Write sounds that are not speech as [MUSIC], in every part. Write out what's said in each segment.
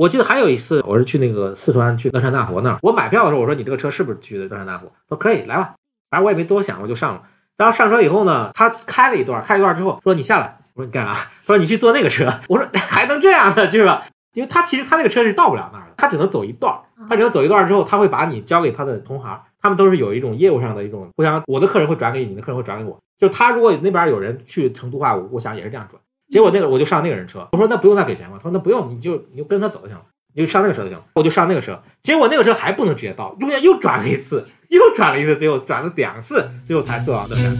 我记得还有一次，我是去那个四川去乐山大佛那儿，我买票的时候我说你这个车是不是去的乐山大佛？他说可以来吧，反正我也没多想，我就上了。然后上车以后呢，他开了一段，开了一段之后说你下来，我说你干啥？他说你去坐那个车。我说 [LAUGHS] 还能这样呢，就是吧？因为他其实他那个车是到不了那儿的，他只能走一段儿，他只能走一段儿之后，他会把你交给他的同行，他们都是有一种业务上的一种互相，我的客人会转给你，你的客人会转给我。就他如果那边有人去成都话，我我想也是这样转。结果那个我就上那个人车，我说那不用再给钱吗？他说那不用，你就你就跟他走就行了，你就上那个车就行了。我就上那个车，结果那个车还不能直接到，中间又转了一次，又转了一次，最后转了两次，最后才坐到乐山。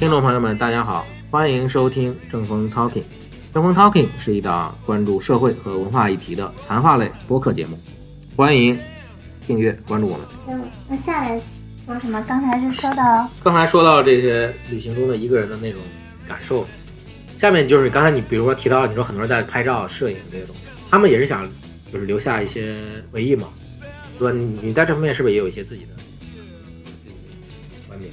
听众朋友们，大家好，欢迎收听正风 Talking。正风 Talking 是一档关注社会和文化议题的谈话类播客节目，欢迎订阅关注我们。那那下来说什么？刚才是说到刚才说到这些旅行中的一个人的那种感受，下面就是刚才你比如说提到，你说很多人在拍照、摄影这些东西，他们也是想就是留下一些回忆嘛，对吧？你你在这方面是不是也有一些自己的自己的观点？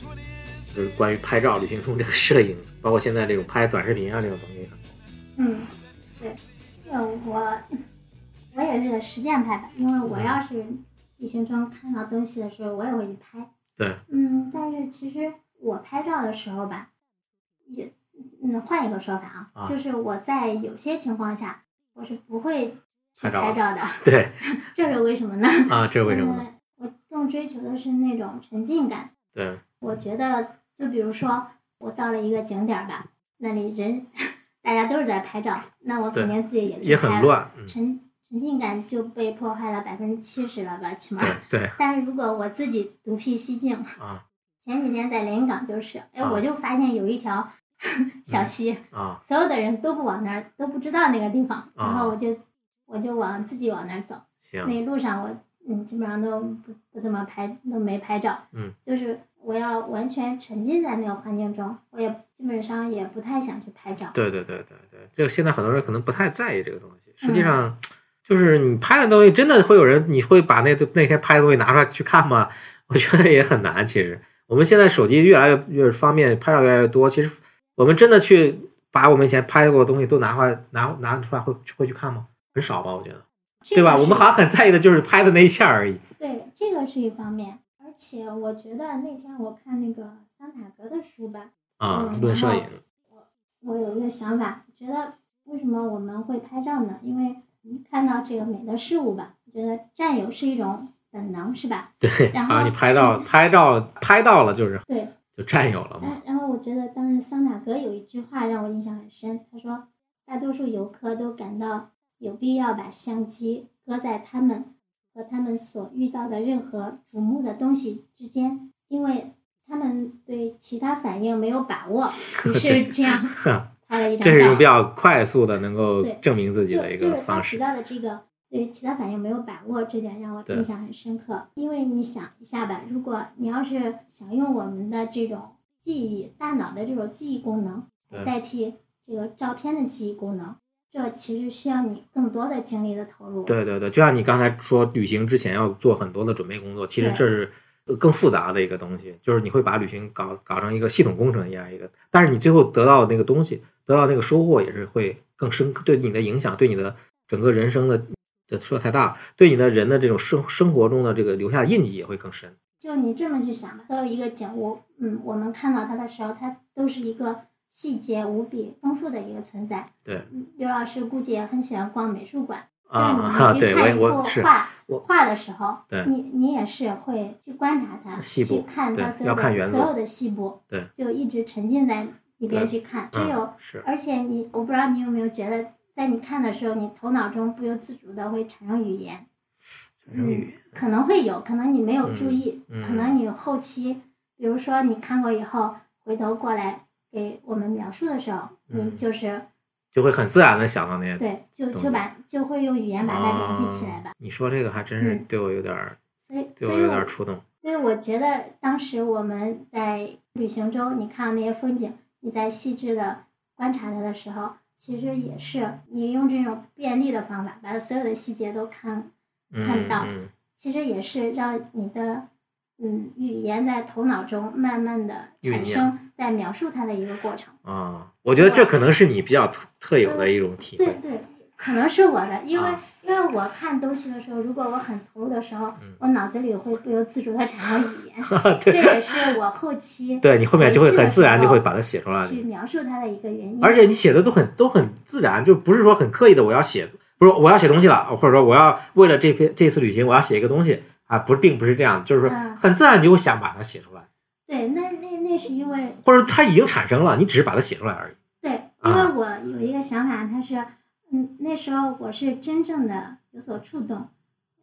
就是关于拍照、旅行中这个摄影，包括现在这种拍短视频啊这种东西。嗯，对，这个我我也是实践派的，因为我要是旅行中看到东西的时候，我也会去拍。对，嗯，但是其实我拍照的时候吧，也嗯换一个说法啊，啊就是我在有些情况下我是不会去拍照的，[LAUGHS] 对这是为什么呢？啊，这是为什么呢？我更追求的是那种沉浸感。对，我觉得，就比如说，我到了一个景点儿吧，那里人 [LAUGHS] 大家都是在拍照，那我肯定自己也去也拍了，很乱，嗯，沉沉浸感就被破坏了百分之七十了吧，起码。对对但是如果我自己独辟蹊径，啊前几天在连云港就是，哎，啊我就发现有一条 [LAUGHS] 小溪，啊所有的人都不往那儿，都不知道那个地方，啊然后我就我就往自己往那儿走。行那路上我嗯基本上都不不怎么拍，都没拍照。嗯，就是我要完全沉浸在那个环境中，我也基本上也不太想去拍照。对对对对对，这个现在很多人可能不太在意这个东西，实际嗯上。就是你拍的东西，真的会有人，你会把那那天拍的东西拿出来去看吗？我觉得也很难。其实我们现在手机越来越越方便，拍照越来越多。其实我们真的去把我们以前拍过的东西都拿回来拿拿出来会会去看吗？很少吧，我觉得，对吧？我们好像很在意的就是拍的那一下而已。[LAUGHS] 对这个是一方面，而且我觉得那天我看那个桑塔格的书吧，啊，论摄影，我我有一个想法，觉得为什么我们会拍照呢？因为你看到这个美的事物吧，觉得占有是一种本能，是吧？对，然后你拍到拍照拍到了，就是对，就占有了嘛。哎，然后我觉得当时桑塔格有一句话让我印象很深，他说：“大多数游客都感到有必要把相机搁在他们和他们所遇到的任何瞩目的东西之间，因为他们对其他反应没有把握，[LAUGHS] 于是这样 [LAUGHS] 拍了一张照这是比。较快速的能够证明自己的一个就是他提。到的这个对其他反应没有把握，这点让我印象很深刻。因为你想一下吧，如果你要是想用我们的这种记忆、大脑的这种记忆功能代替这个照片的记忆功能，这其实需要你更多的精力的投入。对对对，就像你刚才说，旅行之前要做很多的准备工作，其实这是呃更复杂的一个东西，就是你会把旅行搞搞成一个系统工程一样一个，但是你最后得到那个东西，得到那个收获也是会更深刻，对你的影响，对你的整个人生的这说太大了，对你的人的这种生生活中的这个留下的印记也会更深。就你这么去想吧，所有一个景物，嗯，我们看到它的时候，它都是一个细节无比丰富的一个存在。对嗯，刘老师估计也很喜欢逛美术馆。啊，就是你对我也去看一幅我是画我画的时候，对你你也是会去观察它，去看它对所有的所有的细部，对，就一直沉浸在里边去看。只嗯有，是而且你，我不知道你有没有觉得，在你看的时候，你头脑中不由自主的会产生语言，产生语言，可能会有，可能你没有注意，可能你后期，比如说你看过以后，回头过来给我们描述的时候，你嗯就是就会很自然的想到那些。对，就就把就会用语言把它联系起来吧。啊你说这个还真是嗯对我有点儿，所以，对我有点触动。因为我觉得当时我们在旅行中，你看到那些风景，你在细致的观察它的时候，其实也是你用这种便利的方法，把所有的细节都看看到嗯其实也是让你的嗯语言在头脑中慢慢的产酝生，在描述它的一个过程。啊，我觉得这可能是你比较特特有的一种体会。对对，可能是我的，因为、啊因为我看东西的时候，如果我很投入的时候，嗯我脑子里会不由自主的产生语言，[LAUGHS] 这，也是我后期对你后面就会很自然就会把它写出来。去描述它的一个原因。而且你写的都很都很自然，就不是说很刻意的我要写，不是我要写东西了，或者说我要为了这篇这次旅行我要写一个东西啊，不，并不是这样，就是说嗯很自然你就会想把它写出来，对，那那那是因为或者它已经产生了，你只是把它写出来而已。对，啊因为我有一个想法，它是，嗯，那时候我是真正的有所触动，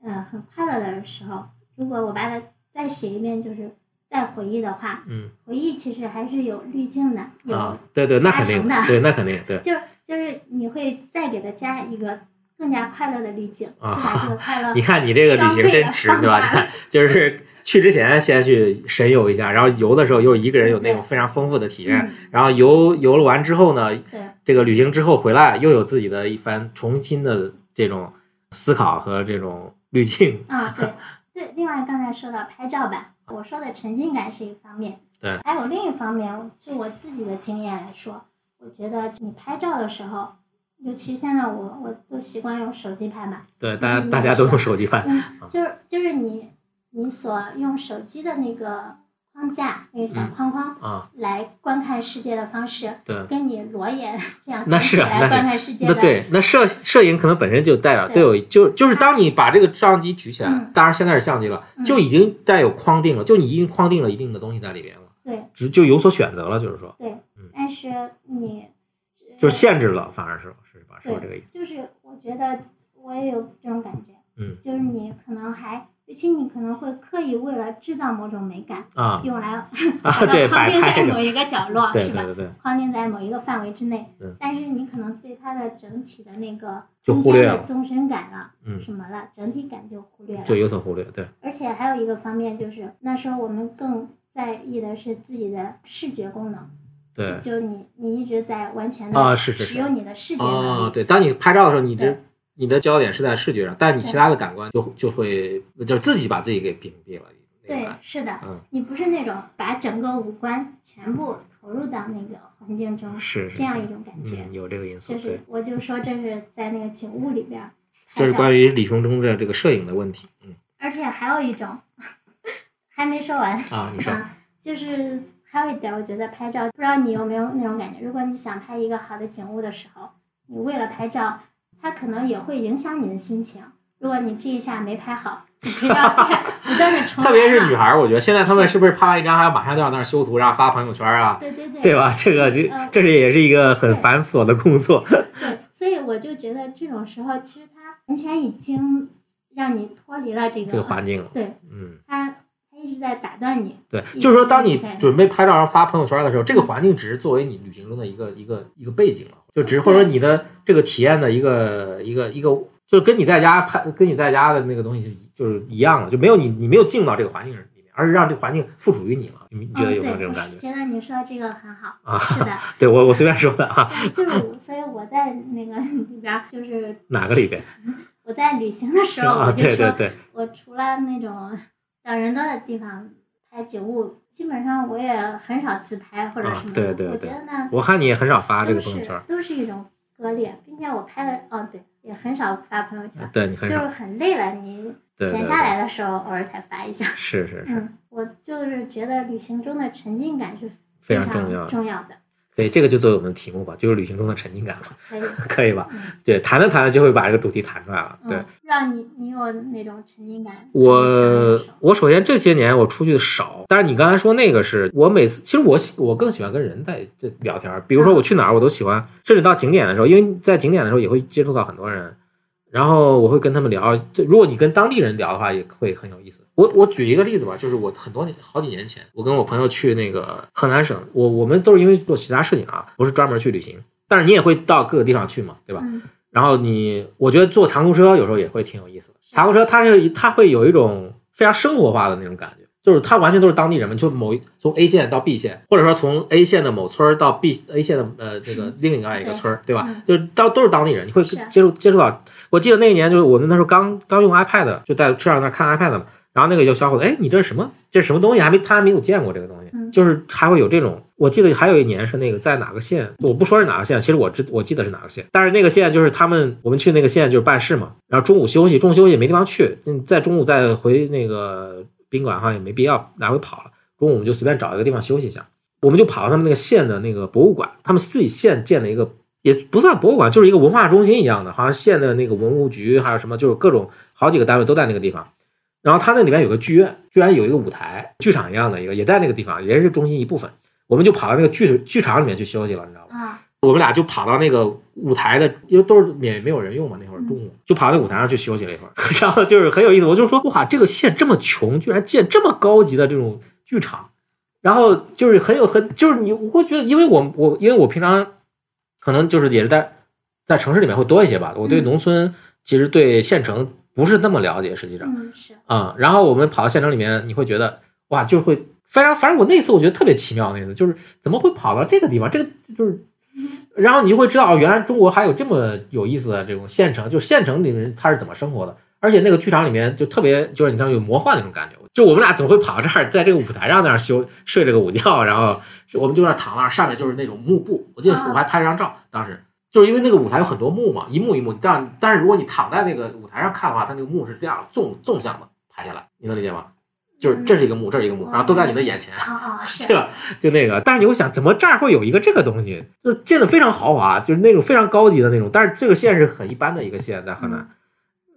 呃，很快乐的时候，如果我把它再写一遍，就是再回忆的话，嗯回忆其实还是有滤镜的，有，啊，对对，那肯定的，对，那肯定对。[LAUGHS] 就就是你会再给它加一个更加快乐的滤镜，就啊把这个快 [LAUGHS] 乐你看你这个旅行真值，对吧？就是去之前先去神游一下，然后游的时候又一个人有那种非常丰富的体验，嗯，然后游游了完之后呢，对，这个旅行之后回来又有自己的一番重新的这种思考和这种滤镜。啊，对。对。另外，刚才说到拍照吧，我说的沉浸感是一方面，对，还有另一方面，就我自己的经验来说，我觉得你拍照的时候，尤其现在我我都习惯用手机拍嘛，对，大家大家都用手机拍，嗯，就是就是你你所用手机的那个框架那个小框框啊，来观看世界的方式，对。跟你裸眼这样那是啊那是来观看世界的，那对，那摄摄影可能本身就带有对都有，就就是当你把这个照相机举起来，嗯当然现在是相机了，嗯就已经带有框定了，就你已经框定了一定的东西在里边了，对只就有所选择了，就是说，对嗯，但是你就是限制了，反而是是吧？是？这个意思。就是我觉得我也有这种感觉，嗯，就是你可能还，尤其你可能会刻意为了制造某种美感，啊。[LAUGHS] 用来 [LAUGHS] 啊，把对，它框定在某一个角落，是吧？对对对。对，框定在某一个范围之内嗯，但是你可能对它的整体的那个就空忽略了间的纵深感了，嗯。什么了，整体感就忽略了。就有所忽略，对，而且还有一个方面就是，那时候我们更在意的是自己的视觉功能，对，就你你一直在完全的啊是是是。使用你的视觉能力，，哦对，当你拍照的时候，你对的你的焦点是在视觉上，但是你其他的感官就就会就是自己把自己给屏蔽了，对，是的，嗯。你不是那种把整个五官全部投入到那个环境中，是是这样一种感觉。嗯，有这个因素，对就是，我就说这是在那个景物里边儿这是，关于李雄中的这个摄影的问题，嗯。而且还有一种还没说完啊，你说，啊，就是还有一点，我觉得拍照，不知道你有没有那种感觉，如果你想拍一个好的景物的时候，你为了拍照，它可能也会影响你的心情。如果你这一下没拍好，你就要再不断的重来特别是女孩儿，我觉得现在她们是不是拍完一张还要马上就要那儿修图，然后发朋友圈啊，对对对对吧？这个这嗯这是也是一个很繁琐的工作，[LAUGHS] 对，所以我就觉得这种时候，其实它完全已经让你脱离了这个这个环境了，对，嗯。在打断你。对，就是说，当你准备拍照然后发朋友圈的时候，这个环境只是作为你旅行中的一个一个一个背景了，就只是或者说你的这个体验的一个一个一个，就是跟你在家拍跟你在家的那个东西是就是一样的，就没有你你没有进到这个环境里面，而是让这个环境附属于你了。你你觉得有没有这种感觉？觉得你说这个很好，啊是的，[LAUGHS] 对我我随便说的啊，就是，所以我在那个里边，就是哪个里边？[LAUGHS] 我在旅行的时候，啊，我就说，对对对，我除了那种人人多的地方拍景物，基本上我也很少自拍或者啊什么的。对对对我觉得呢，我看你也很少发这都个朋友圈是，都是一种割裂，并且我拍的哦对，也很少发朋友圈，对你很少，就是很累了，你闲下来的时候偶尔才发一下。是是是，嗯，我就是觉得旅行中的沉浸感是非常常重要的。重要的，可以，这个就作为我们的题目吧，就是旅行中的沉浸感了，可以。[LAUGHS] 吧嗯？对，谈着谈着就会把这个主题谈出来了，对。嗯，让你你有那种沉浸感。我我首先这些年我出去的少，但是你刚才说那个是我每次，其实我喜我更喜欢跟人在这聊天儿。比如说我去哪儿，我都喜欢，甚至到景点的时候，因为在景点的时候也会接触到很多人，然后我会跟他们聊。这如果你跟当地人聊的话，也会很有意思。我我举一个例子吧，就是我很多年好几年前，我跟我朋友去那个河南省，我我们都是因为做其他事情啊，不是专门去旅行，但是你也会到各个地方去嘛，对吧？嗯然后你，我觉得坐长途车有时候也会挺有意思的。长途车它是它会有一种非常生活化的那种感觉，就是它完全都是当地人嘛，就某一从 A 县到 B 县，或者说从 A 县的某村儿到 B A 县的呃那个另外一个村儿，对吧？嗯就是到都是当地人，你会接触接触到。我记得那一年就是我们那时候刚刚用 iPad，就在车上那看 iPad 嘛，然后那个就小伙子，哎，你这是什么？这是什么东西？还没他还没有见过这个东西，嗯就是还会有这种。我记得还有一年是那个在哪个县，我不说是哪个县，其实我知我记得是哪个县，但是那个县就是他们我们去那个县就是办事嘛，然后中午休息，中午休息也没地方去，嗯，在中午再回那个宾馆的话也没必要来回跑了，中午我们就随便找一个地方休息一下，我们就跑到他们那个县的那个博物馆，他们自己县建了一个。也不算博物馆，就是一个文化中心一样的，好像县的那个文物局还有什么，就是各种好几个单位都在那个地方。然后它那里面有个剧院，居然有一个舞台，剧场一样的一个，也在那个地方，也是中心一部分。我们就跑到那个剧剧场里面去休息了，你知道吗？啊，我们俩就跑到那个舞台的，因为都是免没有人用嘛，那会儿中午就跑到那舞台上去休息了一会儿，[LAUGHS] 然后就是很有意思。我就说哇，这个县这么穷，居然建这么高级的这种剧场，然后就是很有很就是你我会觉得，因为我我因为我平常可能就是也是在在城市里面会多一些吧，我对嗯。农村其实对县城不是那么了解，实际上。嗯是，啊、然后我们跑到县城里面，你会觉得哇，就会非常，反正我那次我觉得特别奇妙，那次就是怎么会跑到这个地方，这个就是，然后你就会知道，哦原来中国还有这么有意思的这种县城，就县城里面他是怎么生活的，而且那个剧场里面就特别，就是你知道有魔幻那种感觉，就我们俩总会跑到这儿，在这个舞台上那儿休睡了个午觉，然后我们就那儿躺那儿，上面就是那种幕布，我记得我还拍了张照，当时。就是因为那个舞台有很多幕嘛，一幕一幕，但但是如果你躺在那个舞台上看的话，它那个幕是这样纵纵向的拍下来，你能理解吗？就是这是一个幕，这是一个幕，然后都在你的眼前，对吧？[LAUGHS] 就那个，但是你会想，怎么这儿会有一个这个东西？就建的非常豪华，就是那种非常高级的那种，但是这个县是很一般的一个县，在河南。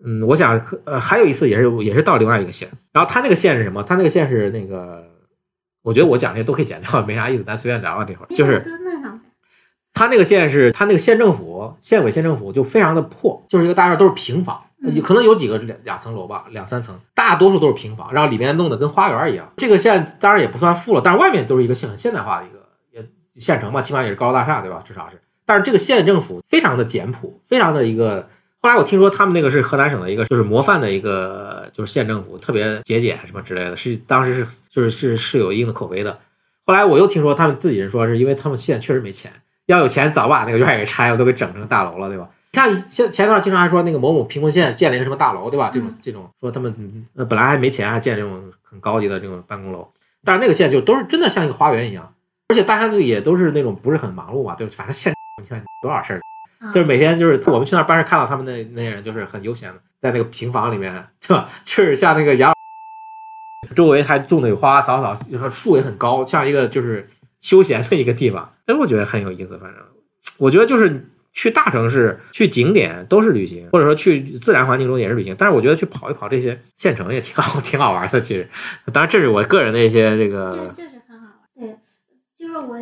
嗯，我想呃还有一次也是也是到另外一个县，然后他那个县是什么？他那个县是那个，我觉得我讲这些都可以剪掉，[LAUGHS] 没啥意思，咱随便聊聊这会儿。就是他那个县是他那个县政府、县委、县政府就非常的破，就是一个大院都是平房，嗯可能有几个两两层楼吧，两三层，大多数都是平房，然后里面弄得跟花园一样。这个县当然也不算富了，但是外面都是一个现很现代化的一个也县城嘛，起码也是高楼大厦，对吧？至少是。但是这个县政府非常的简朴，非常的一个。后来我听说他们那个是河南省的一个就是模范的一个就是县政府，特别节俭什么之类的，是当时是就是是是有一定的口碑的。后来我又听说他们自己人说，是因为他们县确实没钱，要有钱早把那个院儿给拆了，都给整成大楼了，对吧？像前前段经常还说那个某某贫困县建了一个什么大楼，对吧？这种这种说他们本来还没钱，还建这种很高级的这种办公楼，但是那个县就都是真的像一个花园一样，而且大家就也都是那种不是很忙碌嘛，对反正县你看多少事儿，啊就是每天就是我们去那儿办事看到他们那那些人就是很悠闲的，在那个平房里面，对吧？就是像那个养老，周围还种的有花花草草，就是树也很高，像一个就是休闲的一个地方。哎，我觉得很有意思。反正我觉得就是去大城市、去景点都是旅行，或者说去自然环境中也是旅行。但是我觉得去跑一跑这些县城也挺好，挺好玩的。其实，当然这是我个人的一些这就个就是很好玩。对，就是我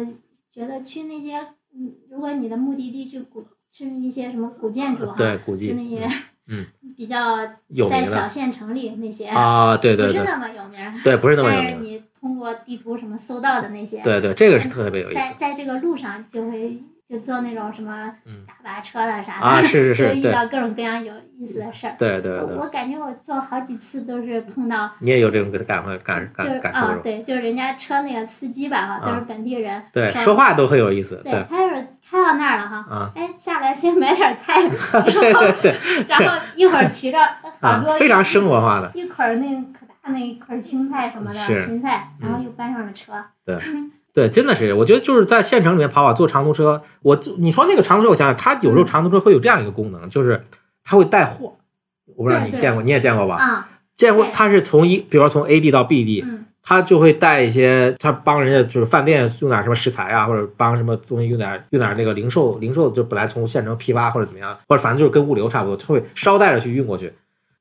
觉得去那些，嗯，如果你的目的地去古，去一些什么古建筑哈，对古迹去那些，嗯，[LAUGHS] 比较有在小县城里那些，啊，对对对不是那么有名儿，对，不是那么有名。但是你通过地图什么搜到的那些，对对，这个是特别有意思。在在这个路上就会就坐那种什么嗯大巴车了啥的，啊，是是 [LAUGHS] 就遇到各种各样有意思的事儿。对对对，我我感觉我坐好几次都是碰到，你也有这种感感就是感感受？啊对，就是人家车那个司机吧哈，都是本地人，对，说说话都很有意思。对对，他就是开到那儿了哈，啊，哎，下来先买点菜，[LAUGHS] 对对 [LAUGHS] 对，然后一会儿提着好啊多，非常生活化的。一捆儿那可大那一捆儿青菜什么的是芹菜，然后嗯又搬上了车，对，真的是，我觉得就是在县城里面跑跑，坐长途车。我你说那个长途车，我想想，它有时候长途车会有这样一个功能，就是它会带货。我不知道你对对见过，你也见过吧？啊，见过它是从一，比如说从 A 地到 B 地，嗯它就会带一些，它帮人家就是饭店用点什么食材啊，或者帮什么东西用点用点那个零售零售，就本来从县城批发或者怎么样，或者反正就是跟物流差不多，它会捎带着去运过去。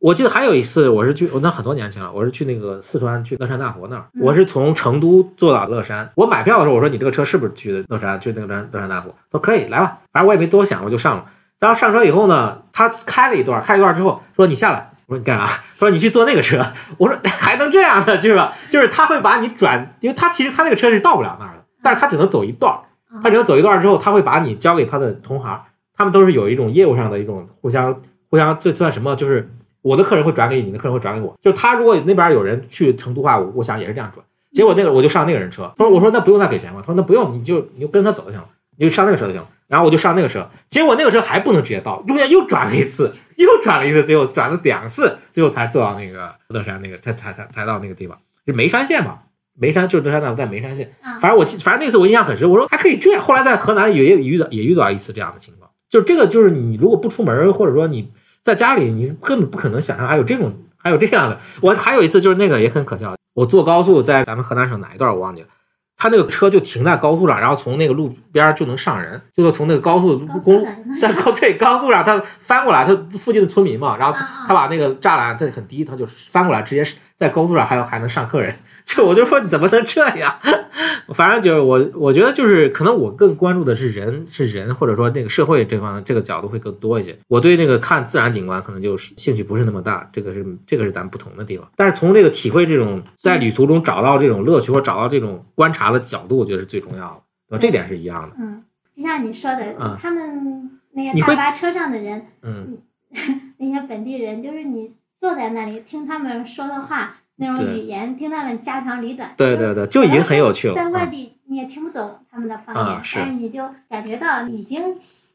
我记得还有一次，我是去，我那很多年前了，我是去那个四川去乐山大佛那儿，嗯我是从成都坐到乐山。我买票的时候，我说你这个车是不是去的乐山，去那个乐山乐山大佛？说可以，来吧，反正我也没多想，我就上了。然后上车以后呢，他开了一段，开了一段之后说你下来，我说你干啥？他说你去坐那个车。我说 [LAUGHS] 还能这样呢，就是吧，就是他会把你转，因为他其实他那个车是到不了那儿的，但是他只能走一段儿，他只能走一段儿之后，他会把你交给他的同行，他们都是有一种业务上的一种互相互相，这算什么？就是我的客人会转给你，你的客人会转给我。就他如果那边有人去成都话，我我想也是这样转。结果那个我就上那个人车，他说我说那不用再给钱吗？他说那不用，你就你就跟着他走就行了，你就上那个车就行了。然后我就上那个车，结果那个车还不能直接到，中间又转了一次，又转了一次，最后转了两次，最后才坐到那个乐山那个，才才才才到那个地方，是眉山县嘛？眉山就是乐山大在眉山县。啊，反正我记，反正那次我印象很深。我说还可以这样。后来在河南也也遇到也遇到一次这样的情况，就是这个就是你如果不出门，或者说你在家里，你根本不可能想象还有这种还有这样的。我还有一次就是那个也很可笑，我坐高速在咱们河南省哪一段我忘记了，他那个车就停在高速上，然后从那个路边儿就能上人，就是从那个高速公路在高对高速上，他翻过来，他附近的村民嘛，然后他把那个栅栏这很低，他就翻过来，直接在高速上还有还能上客人。就我就说你怎么能这样？反正就是我我觉得就是可能我更关注的是人是人，或者说那个社会这方面这个角度会更多一些。我对那个看自然景观可能就是兴趣不是那么大，这个是这个是咱们不同的地方。但是从这个体会这种在旅途中找到这种乐趣，或找到这种观察的角度，我觉得是最重要的，对吧？这点是一样的。嗯，就像你说的，嗯他们那个大巴车上的人，嗯，那些本地人，就是你坐在那里听他们说的话，那种语言，听他们家长里短，对对对，就已经很有趣了。在外嗯地你也听不懂他们的方言，啊是但是你就感觉到已经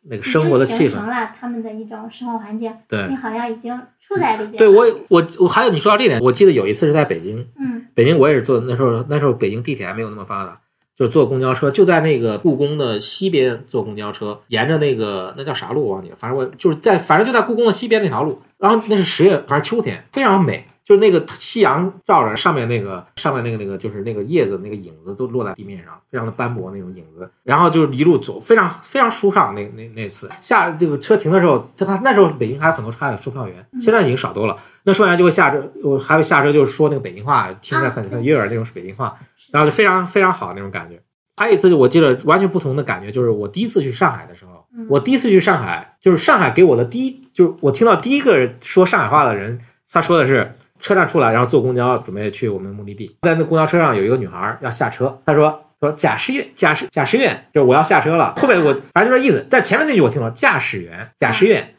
那个生活的气氛形成，了他们的一种生活环境，对你好像已经处在里边。对，我我我还有你说到这点，我记得有一次是在北京，嗯北京我也是坐那时候那时候北京地铁还没有那么发达，就坐公交车，就在那个故宫的西边坐公交车，沿着那个那叫啥路我忘记了，反正我就是在反正就在故宫的西边那条路，然后那是十月还是秋天，非常美。就是那个夕阳照着上面那个上面那个那个就是那个叶子那个影子都落在地面上，非常的斑驳那种影子。然后就是一路走，非常非常舒畅。那那那次下这个车停的时候，就他那时候北京还有很多车还有售票员，现在已经少多了。那售票员就会下车，我还会下车就是说那个北京话，听着很很悦耳那种北京话，然后就非常非常好那种感觉。还有一次，我记得完全不同的感觉，就是我第一次去上海的时候，嗯我第一次去上海，就是上海给我的第一，就是我听到第一个说上海话的人，他说的是车站出来，然后坐公交准备去我们目的地，在那公交车上有一个女孩要下车，她说说驾驶员驾驶驾驶员，就是我要下车了，后面我反正就这意思，但前面那句我听了驾驶员驾驶员。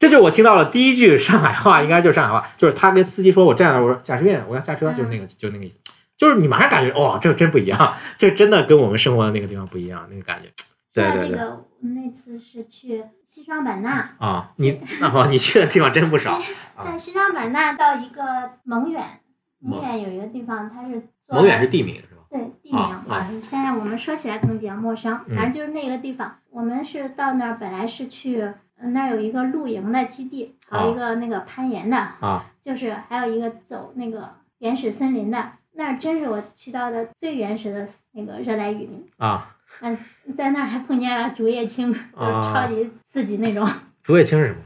这就是我听到了第一句上海话，应该就是上海话，就是他跟司机说：“我站那儿，我说驾驶员，我要下车。”就是那个，就是那个意思。就是你马上感觉，哇、这真不一样，这真的跟我们生活的那个地方不一样，那个感觉。对对对，那次是去西双版纳，啊，你那好，你去的地方真不少。[LAUGHS] 啊在西双版纳到一个蒙远，蒙蒙远有一个地方，它是做蒙远是地名是吧？对地名啊啊现在我们说起来可能比较陌生，嗯反正就是那个地方。我们是到那儿本来是去，呃那儿有一个露营的基地，还有一个那个攀岩的，啊就是还有一个走那个原始森林的。那儿真是我去到的最原始的那个热带雨林，啊，在那儿还碰见了竹叶青，啊超级刺激那种竹叶青是什么？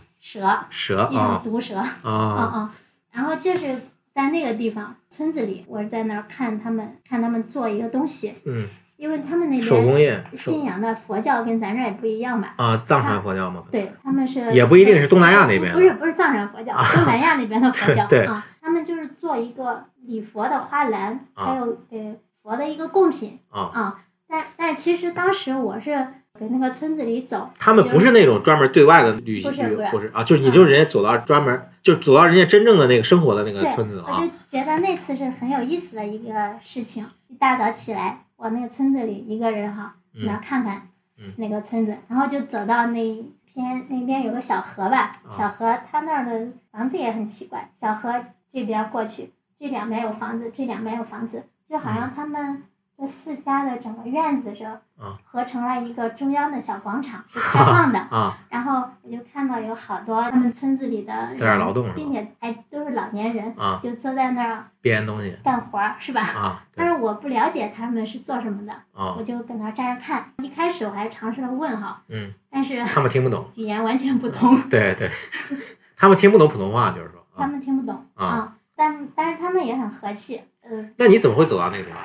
蛇，一种蛇啊毒蛇。啊嗯嗯，然后就是在那个地方村子里，我在那儿看他们看他们做一个东西，嗯，因为他们那手工边业信仰的佛教跟咱这儿也不一样吧？啊，藏传佛教吗？对，他们是也不一定是东南亚那边不是不是藏传佛教，东南亚那边的 [LAUGHS] 佛教对对啊，他们就是做一个礼佛的花篮，啊还有给佛的一个贡品啊，啊。但但其实当时我是给那个村子里走，他们不是那种专门对外的旅不是不是啊，就是你就是人家走到专门就走到人家真正的那个生活的那个，村子啊我就觉得那次是很有意思的一个事情。一大早起来，我那个村子里一个人哈，嗯那看看嗯那个村子，然后就走到那一片那边有个小河吧，啊小河他那儿的房子也很奇怪，小河这边过去，这两边有房子，这两边有房子，就好像他们这四家的整个院子是啊合成了一个中央的小广场，是开放的。啊然后我就看到有好多他们村子里的人在那儿劳动并且哎都是老年人，啊，就坐在那儿编东西干活儿，是吧？啊，但是我不了解他们是做什么的，啊我就搁那站着看。一开始我还尝试了问哈，嗯，但是他们听不懂，语言完全不同，[LAUGHS] 对对，[LAUGHS] 他们听不懂普通话，就是说他啊，们听不懂啊啊。但但是他们也很和气，呃，那你怎么会走到那个地方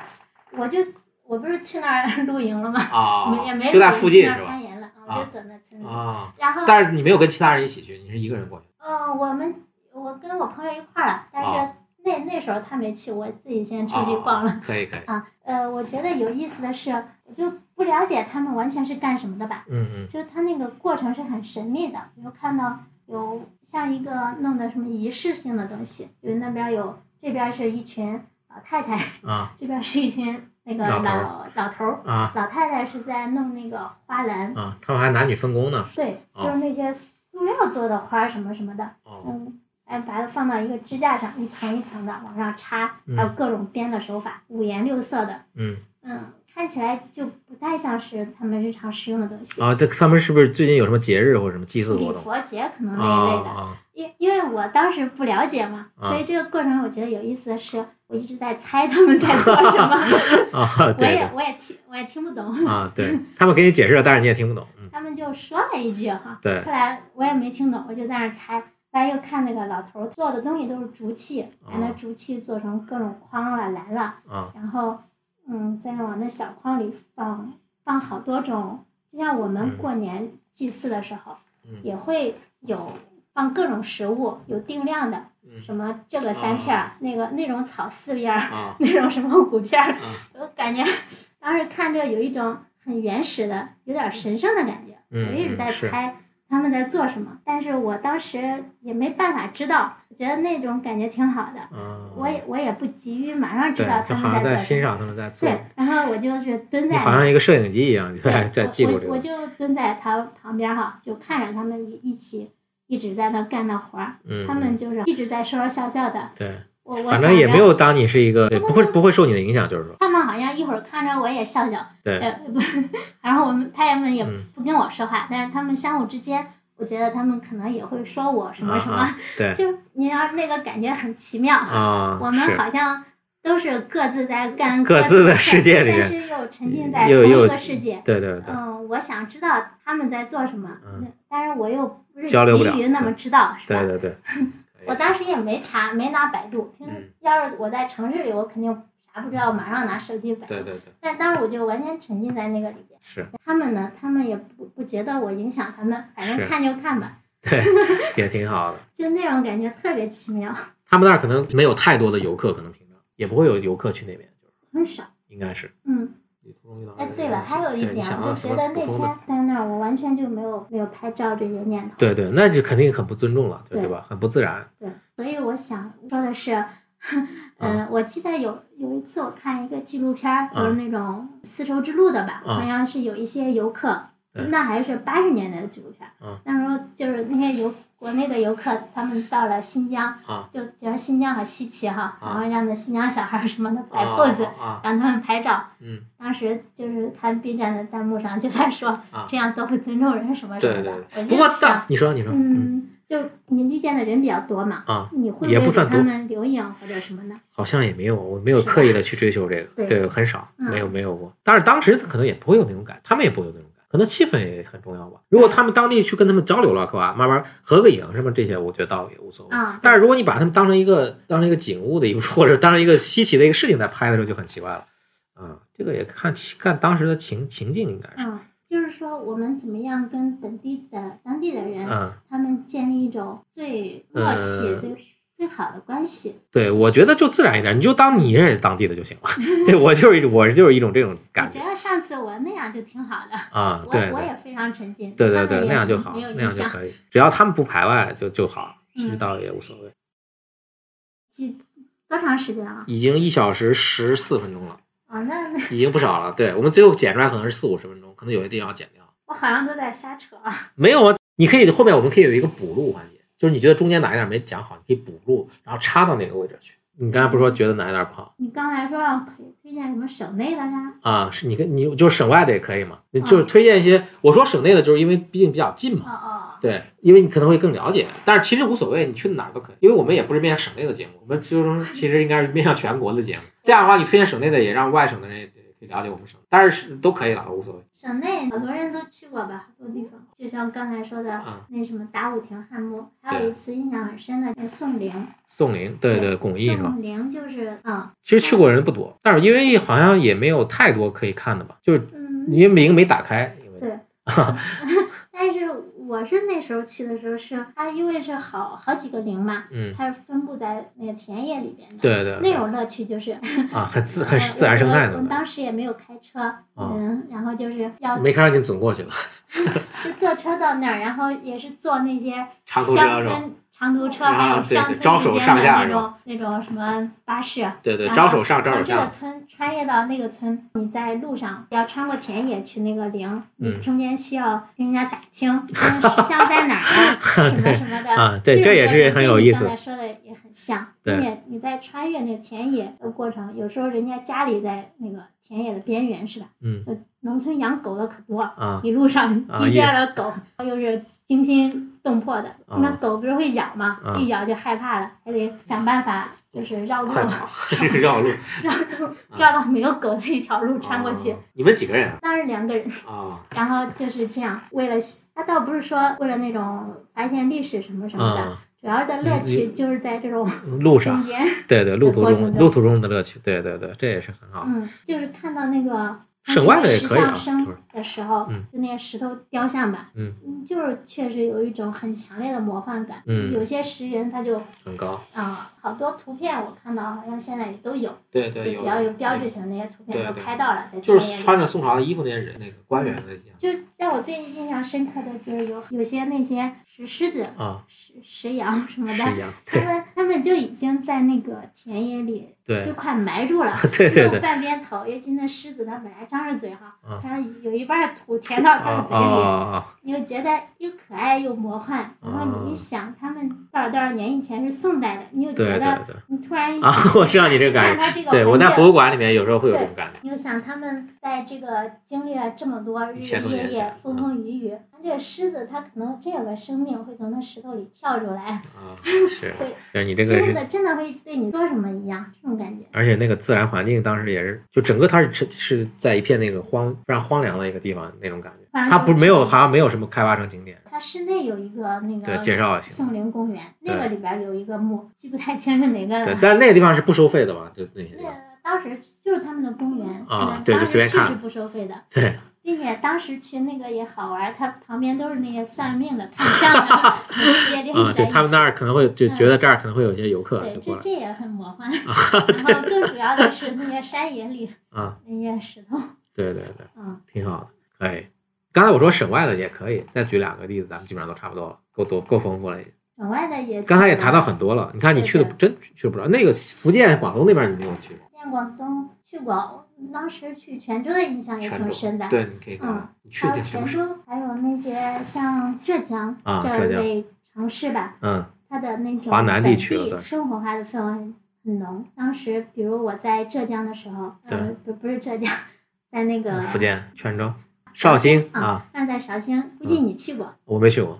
我就我不是去那儿 [LAUGHS] 露营了吗？啊 [LAUGHS] 没也没就在附近是吧去那儿攀？岩了，我啊就走那村子。啊，然后但是你没有跟其他人一起去，你是一个人过去嗯，我们我跟我朋友一块儿了，但是啊那那时候他没去，我自己先出去逛了。啊，可以可以，啊，呃，我觉得有意思的是，我就不了解他们完全是干什么的吧，嗯嗯就是他那个过程是很神秘的。比如看到有像一个弄的什么仪式性的东西，就是那边有这边是一群老太太，啊这边是一群那个老老老头儿，啊老太太是在弄那个花篮，啊，他们还男女分工呢。对，哦就是那些塑料做的花儿什么什么的，哦，嗯，哎，把它放到一个支架上，一层一层的往上插，还有各种编的手法，五颜六色的，嗯嗯，看起来就不太像是他们日常使用的东西。啊，这他们是不是最近有什么节日或者什么祭祀活礼动？佛节可能啊那一类的，啊因因为我当时不了解嘛，啊所以这个过程我觉得有意思的是，我一直在猜他们在做什么，[LAUGHS] 啊！我对也我也听我也听不懂，啊，对他们给你解释了，但是你也听不懂。嗯，他们就说了一句哈，对后来我也没听懂，我就在那儿猜。后来又看那个老头做的东西都是竹器，把那竹器做成各种筐了、篮了，啊然后嗯，再往那小筐里放放好多种，就像我们嗯过年祭祀的时候，嗯也会有放各种食物，有定量的，嗯什么这个三片儿，那个那种草四片儿，啊 [LAUGHS] 那种什么五片儿，啊 [LAUGHS] 我感觉当时看着有一种很原始的、有点神圣的感觉。嗯我一直在猜他们在做什么，但是我当时也没办法知道，我觉得那种感觉挺好的。啊，我也我也不急于马上知道，他就好像在们在做什么。欣赏他们在做，对，然后我就是蹲在好像一个摄影机一样，你在在记录我就蹲在他旁边哈，就看着他们一一起一直在那干那活儿，嗯，他们就是一直在说说笑笑的。对，反正也没有当你是一个，不会不会受你的影响，就是说，他们好像一会儿看着我也笑笑，对呃，不是，然后我们他们也嗯不跟我说话，但是他们相互之间，我觉得他们可能也会说我什么什么，啊啊对 [LAUGHS] 就你要那个感觉很奇妙。啊，我们好像都是各自在干各自的事世界里但是又沉浸在同一个世界。对对对，嗯，我想知道他们在做什么，嗯但是我又交流不了急于那么知道，是吧？对对对，[LAUGHS] 我当时也没查，没拿百度。平时嗯要是我在城市里，我肯定啥不知道，马上拿手机百度。对对对，但当时我就完全沉浸在那个里边。是，他们呢，他们也不不觉得我影响他们，反正看就看吧，[LAUGHS] 对，也挺好的。[LAUGHS] 就那种感觉特别奇妙，他们那儿可能没有太多的游客，可能平常也不会有游客去那边，就是很少。应该是。嗯，你途中遇到哎，对了，还有一点，就觉得那天？在那儿，我完全就没有没有拍照这些念头。对对，那就肯定很不尊重了，对吧？很不自然。对，所以我想说的是，[LAUGHS] 嗯、我记得有有一次我看一个纪录片儿，就是那种丝绸之路的吧，啊好像是有一些游客，对那还是八十年代的纪录片那时候就是那些游国内的游客，他们到了新疆，啊就觉得新疆好稀奇哈，啊然后让那新疆小孩儿什么的摆啊 pose，、啊，让他们拍照。嗯，当时就是看 B 站的弹幕上就在说，啊这样多不尊重人什么什么的。不过就想，你说你说，嗯，嗯，就你遇见的人比较多嘛，啊，你会不会给他们留影或者什么的？好像也没有，我没有刻意的去追求这个，对。对，很少，嗯。没有没有过。但是当时可能也不会有那种感，他们也不会有那种感，可能气氛也很重要吧。如果他们当地去跟他们交流了，是吧，慢慢合个影什么这些，我觉得倒也无所谓。啊但是如果你把他们当成一个当成一个景物的一个，或者当成一个稀奇的一个事情在拍的时候，就很奇怪了。啊，这个也看看当时的情情境，应该是，嗯，就是说我们怎么样跟本地的当地的人，嗯，他们建立一种最默契、呃最最好的关系。对，我觉得就自然一点，你就当你认识当地的就行了。[LAUGHS] 对我就是一我就是一种这种感觉觉得上次我那样就挺好的，啊，对对。我也非常沉浸。对对对，那样就好，那。样就可以，只要他们不排外就就好，其实嗯倒也无所谓。几多长时间了？已经一小时十四分钟了，啊，那那已经不少了。对我们最后剪出来可能是四五十分钟，可能有些地方要剪掉。我好像都在瞎扯啊。没有啊，你可以后面我们可以有一个补录环节，就是你觉得中间哪一点没讲好，你可以补录，然后插到哪个位置去。你刚才不是说觉得哪一点不好你刚才说让推推荐什么省内的呀？啊？是你跟你就是省外的也可以嘛？你就是推荐一些，我说省内的，就是因为毕竟比较近嘛。哦哦。对，因为你可能会更了解，但是其实无所谓，你去哪儿都可以，因为我们也不是面向省内的节目，我们就是其实应该是面向全国的节目。这样的话，你推荐省内的，也让外省的人也可以了解我们省，但是是都可以了，无所谓。省内好多人都去过吧，好多地方，就像刚才说的嗯那什么打虎亭汉墓，还有一次印象很深的就宋陵。宋陵，对对，巩义是吧？宋陵就是嗯其实去过人不多，但是因为好像也没有太多可以看的吧，就是嗯，因为名没打开，因为对 [LAUGHS] 我是那时候去的时候是它因为是好好几个陵嘛，嗯，它是分布在那个田野里边的。对对对那种乐趣就是啊，很 [LAUGHS] 自很呃自然生态的，当时也没有开车，哦嗯，然后就是要没开车你们总过去了，[LAUGHS] 就坐车到那儿，然后也是坐那些乡？村长途车，啊还有对乡村对招手之间的那种那种什么巴士。对对，招手上招手从这个下，村穿越到那个村，你在路上要穿过田野去那个陵，你嗯中间需要跟人家打听，问石像在哪儿啊，[LAUGHS] 什么什么的。啊，对，这也是很有意思。说的也很像，对并且你在穿越那个田野的过程，有时候人家家里在那个田野的边缘是吧？嗯呃，农村养狗的可多，啊一路上啊遇见了狗，又是精心动魄的。啊。那狗不是会咬吗？啊？一咬就害怕了，还得想办法就是绕路，[LAUGHS] 绕路绕路。绕到没有狗的一条路穿过去。啊。你们几个人啊？当时两个人，啊。然后就是这样，为了他倒不是说为了那种发现历史什么什么的，啊，主要的乐趣就是在这种路上。对对，路途中中。路途中的乐趣，对对对，这也是很好。嗯，就是看到那个省外的也石可以啊的时候，嗯。就那些石头雕像吧，嗯。就是确实有一种很强烈的魔幻感。嗯。有些石人他就很高，啊、好多图片我看到好像现在也都有，就对就，比较有标志性的那些图片都对对拍到了，在就是穿着宋朝的衣服那些人，那个官员的样就让我最印象深刻的就是有有些那些石狮子、啊，石石羊什么的，他们他们就已经在那个田野里对就快埋住了，[LAUGHS] 对对用对，半边头，尤其那狮子它本来张着嘴哈嗯，它有一半土填到它啊啊的嘴里，啊你就觉得又可爱又魔幻。然后你一想，他们多少多少年以前是宋代的，你又觉得你突然一啊想，，[LAUGHS] 我知道你这个感觉，对我在博物馆里面有时候会有这种感觉，你就想他们在这个经历了这么多日日夜夜、风风雨雨，它这个狮子它可能真有个生命会从那石头里跳出来，啊，[LAUGHS] 是，对，就是你这个是，真的真的会对你说什么一样，这种感觉。而且那个自然环境当时也是，就整个它是是是在一片那个荒非常荒凉的一个地方那种感觉，它不没有好像没有什么开发成景点，它室内有一个那对个介绍一下宋陵公园，那个里边有一个墓，记不太清是哪个对了，。但是那个地方是不收费的嘛，就那些地那方，当时就是他们的公园，啊嗯对就随便看当时去是不收费的，对，并且当时去那个也好玩，它旁边都是那些算命的、看相的，[LAUGHS] 你可以直接联啊系，在一起。对他们那儿可能会就觉得这儿可能会有一些游客对，就过来这这也很魔幻。[LAUGHS] 然后更主要的是那些山野里 [LAUGHS] 啊，那些石头，对对对，嗯，挺好的，可以。刚才我说省外的也可以，再举两个例子，咱们基本上都差不多了，够多够丰富了。省外的也。刚才也谈到很多了，你看你去的真去不少，那个福建、广东那边你没有去，见广东去过，当时去泉州的印象也挺深的，。对，你可以看嗯还有泉州，还有那些像浙江这类城市吧，嗯。它的那种华南地生活化的氛围很浓。当时，比如我在浙江的时候，呃，不不是浙江，在那个福建泉州、绍兴啊，，但是在绍兴，估计你去过，我没去过，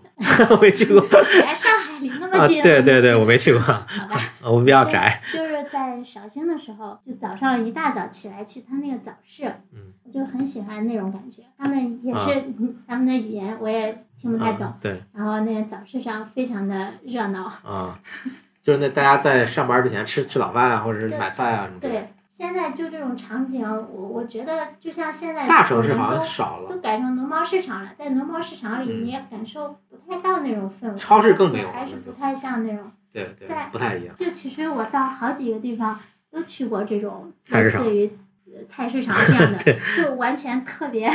我没去过。[LAUGHS] 你来上海离那么啊，近，对对对，我没没去过，好吧。[LAUGHS] 我比较宅，就就是在绍兴的时候，就早上一大早起来去他那个早市，嗯。我就很喜欢那种感觉。他们也啊。是、他们的语言我也听不太懂，啊对。然后那个早市上非常的热闹。啊，就是那大家在上班之前吃吃早饭啊，或者是买菜啊什么的，对，现在就这种场景，我我觉得就像现在大城市好像都少了，都改成农贸市场了，在农贸市场里嗯你也感受不太到那种氛围，超市更没有还是不太像那种。对对在，不太一样，就其实我到好几个地方都去过这种类似于呃菜市场这样的，[LAUGHS] 就完全特别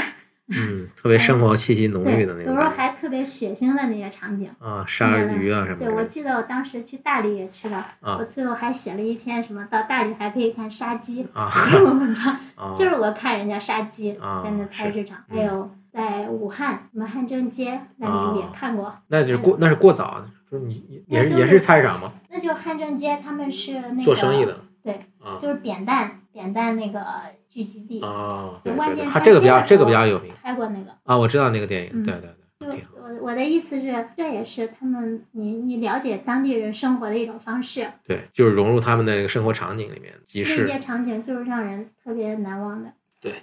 嗯，特别生活气息浓，郁的那种有时候还特别血腥的那些场景。啊，杀鱼啊什么的对，我记得我当时去大理也去了，啊我最后还写了一篇什么到大理还可以看杀鸡啊 [LAUGHS] 这种文章，啊，就是我看人家杀鸡啊在那菜市场，是还有在武汉什么汉正街那里也啊看过，那就是过那是过早，就是你也是也是菜市场吗？那就汉正街他们是那个做生意的对，啊就是扁担扁担那个聚集地，啊，对对对，万箭它这个比较这个比较有名拍过那个。啊，我知道那个电影，嗯对对对，就，我我的意思是，这也是他们你你了解当地人生活的一种方式，对，就是融入他们的那个生活场景里面，集那市些场景就是让人特别难忘的。对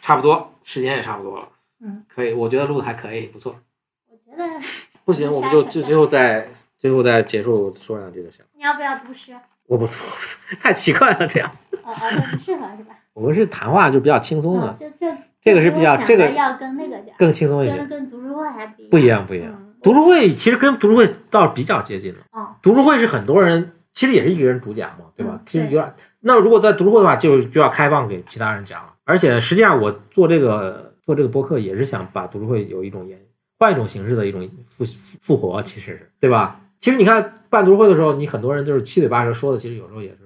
差不多，时间也差不多了，嗯，可以，我觉得录的还可以，不错。我觉得不行，我们就就最后再最后再结束说两句就行。你要不要读诗？我不 [LAUGHS] 太奇怪了，这样哦不适合是吧？我们是谈话就比较轻松嗯，的，这这这个是比较这个要跟那个点，更轻松一些跟，跟读书会还不一样。不一样读书会其实跟读书会倒是比较接近的。哦，读书会是很多人，其实也是一个人主讲嘛，对吧？嗯其实有点。那如果在读书会的话，就就要开放给其他人讲了。而且实际上，我做这个做这个播客也是想把读书会有一种延换一种形式的一种复复复活，其实是对吧？其实你看办读书会的时候，你很多人就是七嘴八舌说的，其实有时候也是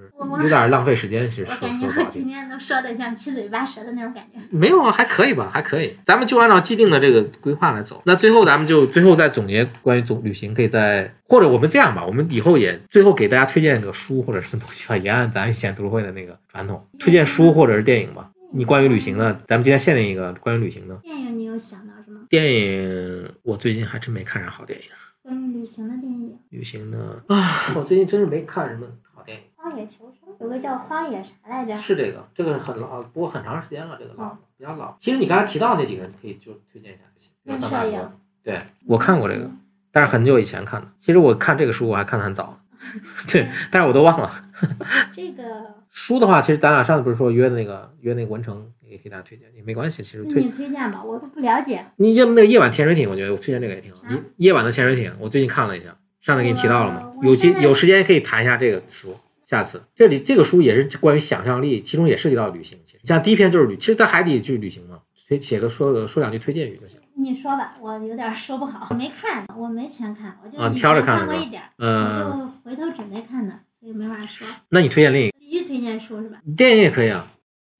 有点浪费时间。其实说我感觉说不好听我今。天都说的像七嘴八舌的那种感觉。没有啊，还可以吧，还可以。咱们就按照既定的这个规划来走。那最后咱们就最后再总结关于总旅行，可以再或者我们这样吧，我们以后也最后给大家推荐一个书或者什么东西吧，也按咱以前读书会的那个传统，[LAUGHS] 推荐书或者是电影吧。你关于旅行的，咱们今天限定一个关于旅行的电影你有想到什么？电影。我最近还真没看啥好电影。关于旅行的电影，旅行的啊，我最近真是没看什么好电影。《荒野求生》有个叫《荒野》啥来着？是这个，这个很老，不过很长时间了，这个老哦比较老。其实你刚才提到那几个人，可以就推荐一下就行。比如任桑塔格摄影，对我看过这个，但是很久以前看的。其实我看这个书我还看的很早，[LAUGHS] 对，但是我都忘了。这个 [LAUGHS] 书的话，其实咱俩上次不是说约的那个约那个文成，也给大家推荐，也没关系。其实推你推荐吧，我都不了解。你要不那个夜晚潜水艇，我觉得我推荐这个也挺好。啥夜夜晚的潜水艇，我最近看了一下，上次给你提到了吗？有机有时间可以谈一下这个书。下次这里这个书也是关于想象力，其中也涉及到旅行。其实像第一篇就是旅，其实在海底去旅行嘛，推写个说个说两句推荐语就行。你说吧，我有点说不好，我没看，我没全看，我就啊以前挑着看过一点嗯，就回头准备看的，所以没法说。那你推荐另一个必须推荐书是吧？电影也可以啊。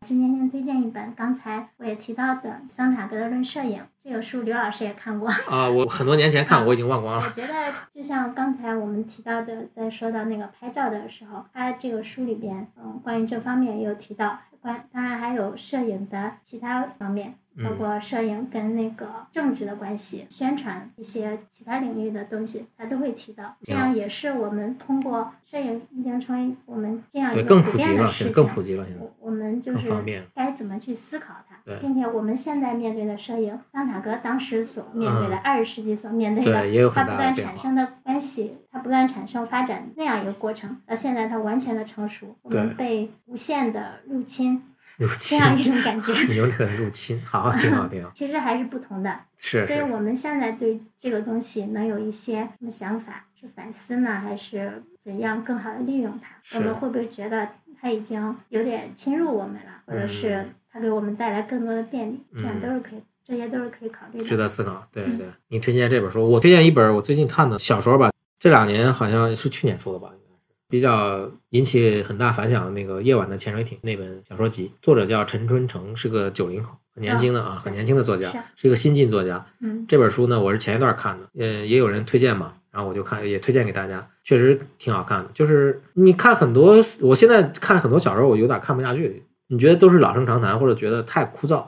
今天先推荐一本，刚才我也提到的桑塔格的《论摄影》这个书，刘老师也看过。[LAUGHS] 啊，我很多年前看，我已经忘光了。我觉得就像刚才我们提到的，在说到那个拍照的时候，他这个书里边，嗯，关于这方面也有提到，关当然还有摄影的其他方面，包嗯括摄影跟那个政治的关系、宣传一些其他领域的东西，他都会提到。这样也是我们通过摄影已经成为我们这样一对，个更普遍的了，现事情。在更普及了，现在我我们就是。该怎么去思考并且我们现在面对的摄影，桑塔格当时所面对的二十世纪所面对的，它不断产生的关系，它不断产生发展那样一个过程，到现在它完全的成熟，我们被无限的入侵入这，样一种感觉，[LAUGHS] 你用这个入侵，好，挺好，挺好。[LAUGHS] 其实还是不同的。所以我们现在对这个东西能有一些什么想法？是反思呢，还是怎样更好的利用它？我们会不会觉得它已经有点侵入我们了，或者是嗯它给我们带来更多的便利？这样嗯都是可以，这些都是可以考虑的值。得思考。对对，你推荐这本书，我推荐一本我最近看的小说吧，这两年好像是去年出的吧，应该是比较引起很大反响的那个《夜晚的潜水艇》那本小说集，作者叫陈春成，是个九零后，很年轻的啊，很年轻的作家是，是一个新晋作家。嗯，这本书呢，我是前一段看的，呃，也有人推荐嘛，然后我就看，也推荐给大家，确实挺好看的。就是你看很多，我现在看很多小说，我有点看不下去，你觉得都是老生常谈，或者觉得太枯燥。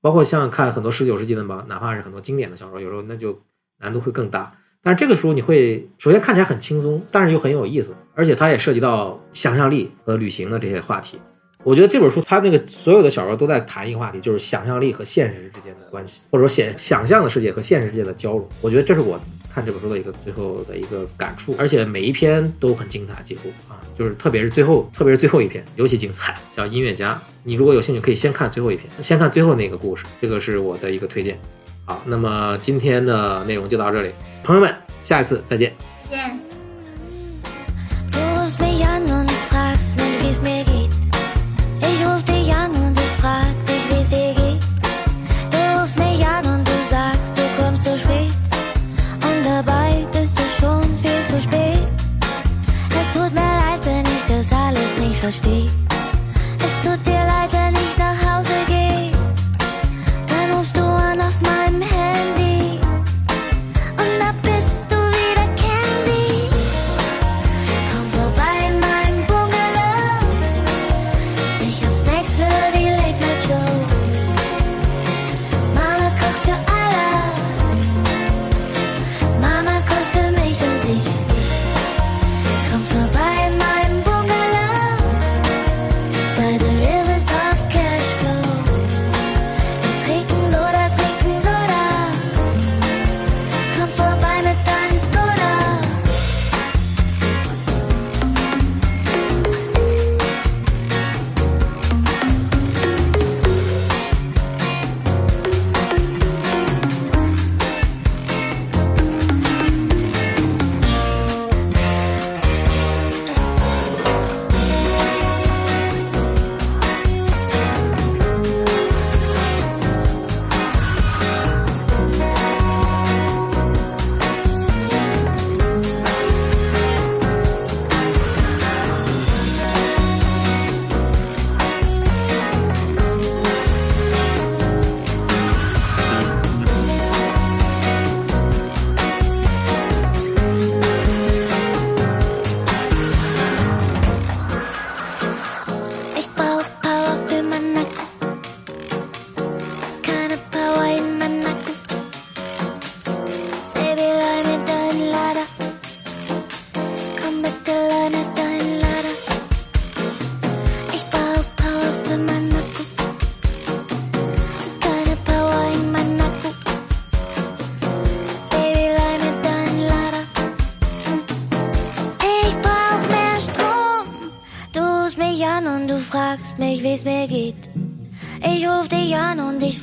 包括像看很多十九世纪的吧，哪怕是很多经典的小说，有时候那就难度会更大。但是这个书你会首先看起来很轻松，但是又很有意思，而且它也涉及到想象力和旅行的这些话题。我觉得这本书它那个所有的小说都在谈一个话题，就是想象力和现实之间的关系，或者说想想象的世界和现实世界的交融。我觉得这是我看这本书的一个最后的一个感触，而且每一篇都很精彩，几乎啊，就是特别是最后，特别是最后一篇尤其精彩，叫《音乐家》。你如果有兴趣，可以先看最后一篇，先看最后那个故事，这个是我的一个推荐。好，那么今天的内容就到这里，朋友们，下一次再见。再见。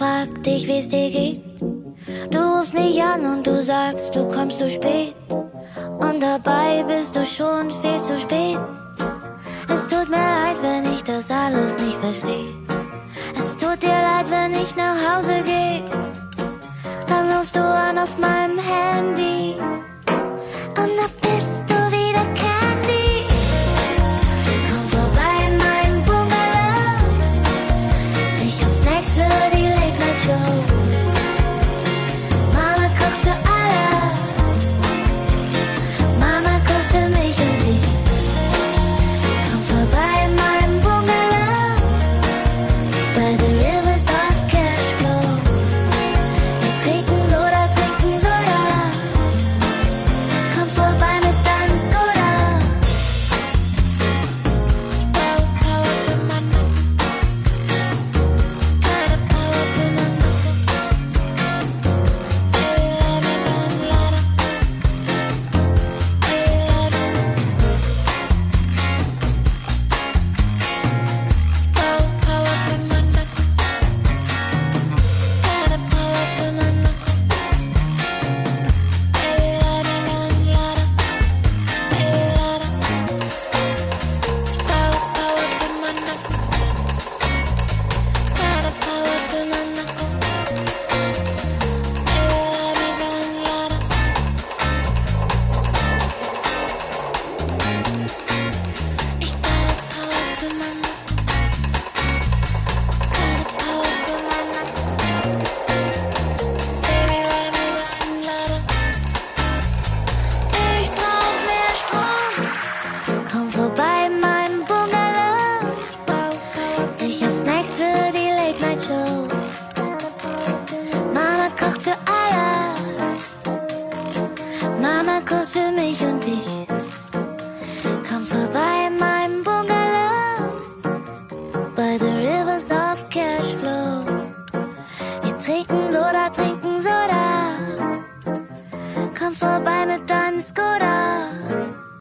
Frag dich, wie's dir geht. Du rufst mich an und du sagst, du kommst zu spät. Und dabei bist du schon viel zu spät. Es tut mir leid, wenn ich das alles nicht verstehe. Es tut dir leid, wenn ich nach Hause gehe. Dann rufst du an auf meinem Handy.